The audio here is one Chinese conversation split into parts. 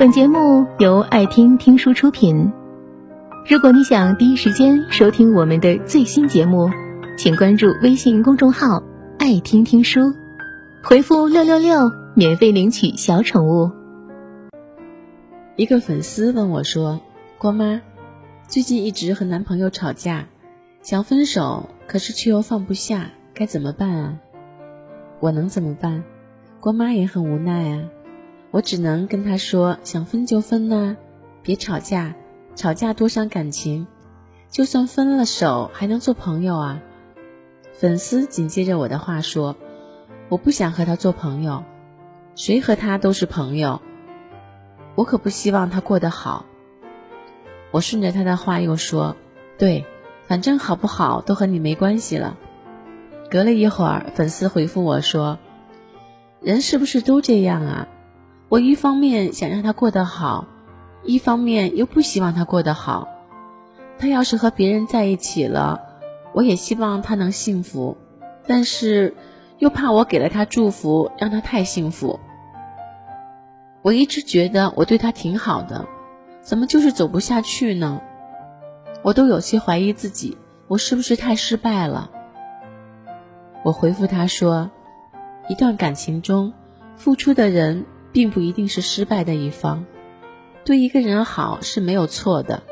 本节目由爱听听书出品。如果你想第一时间收听我们的最新节目，请关注微信公众号“爱听听书”，回复“六六六”免费领取小宠物。一个粉丝问我说：“郭妈，最近一直和男朋友吵架，想分手，可是却又放不下，该怎么办啊？”我能怎么办？郭妈也很无奈啊。我只能跟他说：“想分就分呐，别吵架，吵架多伤感情。就算分了手，还能做朋友啊。”粉丝紧接着我的话说：“我不想和他做朋友，谁和他都是朋友。我可不希望他过得好。”我顺着他的话又说：“对，反正好不好都和你没关系了。”隔了一会儿，粉丝回复我说：“人是不是都这样啊？”我一方面想让他过得好，一方面又不希望他过得好。他要是和别人在一起了，我也希望他能幸福，但是又怕我给了他祝福，让他太幸福。我一直觉得我对他挺好的，怎么就是走不下去呢？我都有些怀疑自己，我是不是太失败了？我回复他说：“一段感情中，付出的人。”并不一定是失败的一方，对一个人好是没有错的，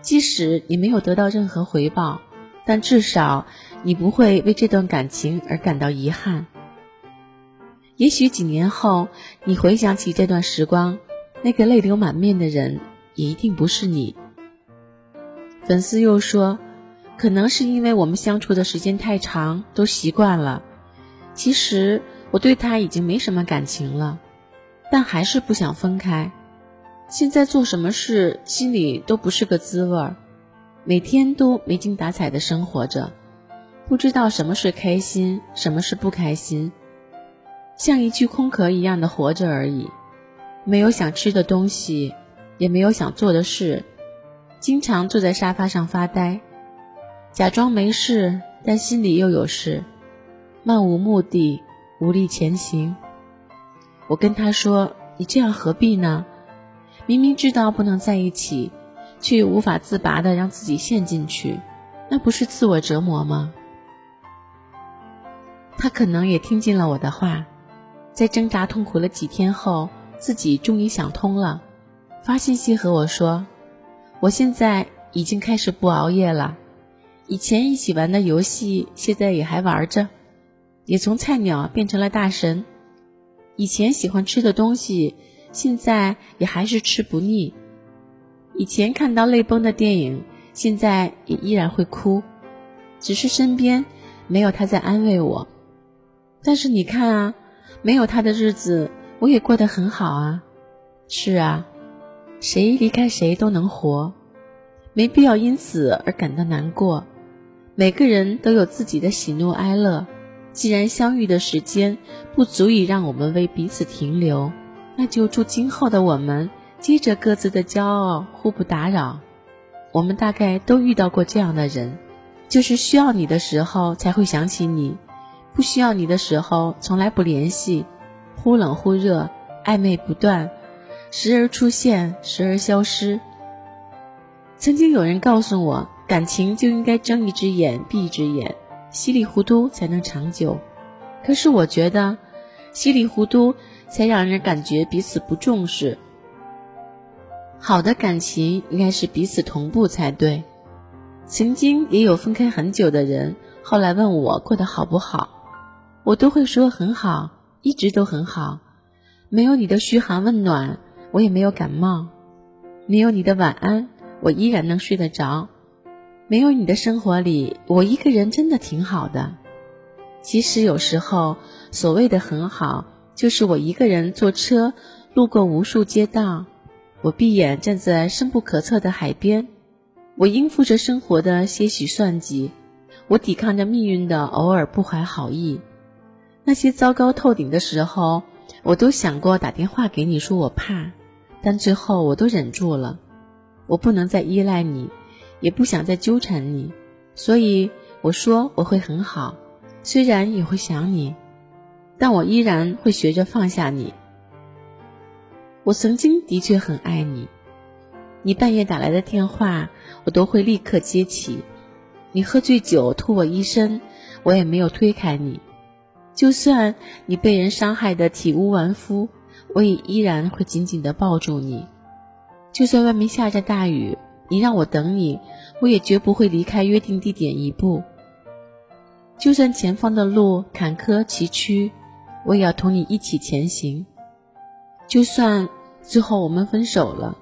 即使你没有得到任何回报，但至少你不会为这段感情而感到遗憾。也许几年后，你回想起这段时光，那个泪流满面的人也一定不是你。粉丝又说，可能是因为我们相处的时间太长，都习惯了。其实我对他已经没什么感情了。但还是不想分开，现在做什么事心里都不是个滋味儿，每天都没精打采的生活着，不知道什么是开心，什么是不开心，像一具空壳一样的活着而已，没有想吃的东西，也没有想做的事，经常坐在沙发上发呆，假装没事，但心里又有事，漫无目的，无力前行。我跟他说：“你这样何必呢？明明知道不能在一起，却又无法自拔的让自己陷进去，那不是自我折磨吗？”他可能也听进了我的话，在挣扎痛苦了几天后，自己终于想通了，发信息和我说：“我现在已经开始不熬夜了，以前一起玩的游戏现在也还玩着，也从菜鸟变成了大神。”以前喜欢吃的东西，现在也还是吃不腻；以前看到泪崩的电影，现在也依然会哭，只是身边没有他在安慰我。但是你看啊，没有他的日子，我也过得很好啊。是啊，谁离开谁都能活，没必要因此而感到难过。每个人都有自己的喜怒哀乐。既然相遇的时间不足以让我们为彼此停留，那就祝今后的我们接着各自的骄傲，互不打扰。我们大概都遇到过这样的人，就是需要你的时候才会想起你，不需要你的时候从来不联系，忽冷忽热，暧昧不断，时而出现，时而消失。曾经有人告诉我，感情就应该睁一只眼闭一只眼。稀里糊涂才能长久，可是我觉得，稀里糊涂才让人感觉彼此不重视。好的感情应该是彼此同步才对。曾经也有分开很久的人，后来问我过得好不好，我都会说很好，一直都很好。没有你的嘘寒问暖，我也没有感冒；没有你的晚安，我依然能睡得着。没有你的生活里，我一个人真的挺好的。其实有时候，所谓的很好，就是我一个人坐车路过无数街道，我闭眼站在深不可测的海边，我应付着生活的些许算计，我抵抗着命运的偶尔不怀好意。那些糟糕透顶的时候，我都想过打电话给你说我怕，但最后我都忍住了。我不能再依赖你。也不想再纠缠你，所以我说我会很好，虽然也会想你，但我依然会学着放下你。我曾经的确很爱你。你半夜打来的电话，我都会立刻接起。你喝醉酒吐我一身，我也没有推开你。就算你被人伤害的体无完肤，我也依然会紧紧的抱住你。就算外面下着大雨，你让我等你，我也绝不会离开约定地点一步。就算前方的路坎坷崎岖，我也要同你一起前行。就算最后我们分手了，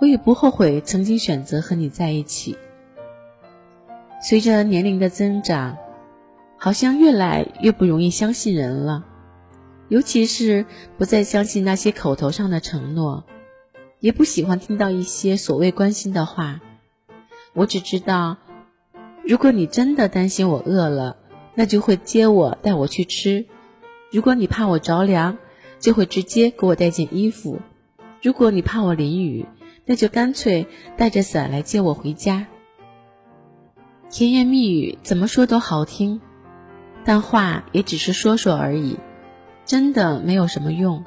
我也不后悔曾经选择和你在一起。随着年龄的增长，好像越来越不容易相信人了，尤其是不再相信那些口头上的承诺，也不喜欢听到一些所谓关心的话。我只知道，如果你真的担心我饿了，那就会接我带我去吃；如果你怕我着凉，就会直接给我带件衣服；如果你怕我淋雨，那就干脆带着伞来接我回家。甜言蜜语怎么说都好听，但话也只是说说而已，真的没有什么用。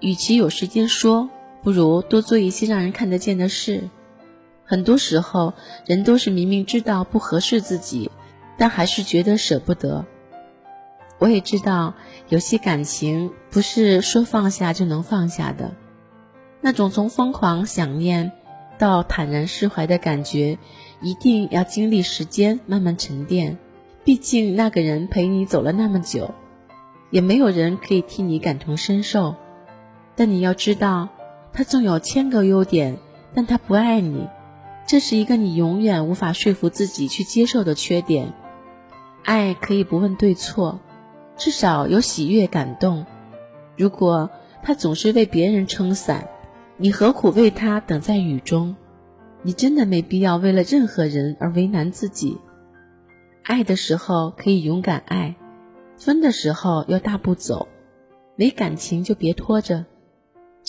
与其有时间说，不如多做一些让人看得见的事。很多时候，人都是明明知道不合适自己，但还是觉得舍不得。我也知道，有些感情不是说放下就能放下的，那种从疯狂想念。到坦然释怀的感觉，一定要经历时间慢慢沉淀。毕竟那个人陪你走了那么久，也没有人可以替你感同身受。但你要知道，他纵有千个优点，但他不爱你，这是一个你永远无法说服自己去接受的缺点。爱可以不问对错，至少有喜悦感动。如果他总是为别人撑伞，你何苦为他等在雨中？你真的没必要为了任何人而为难自己。爱的时候可以勇敢爱，分的时候要大步走。没感情就别拖着，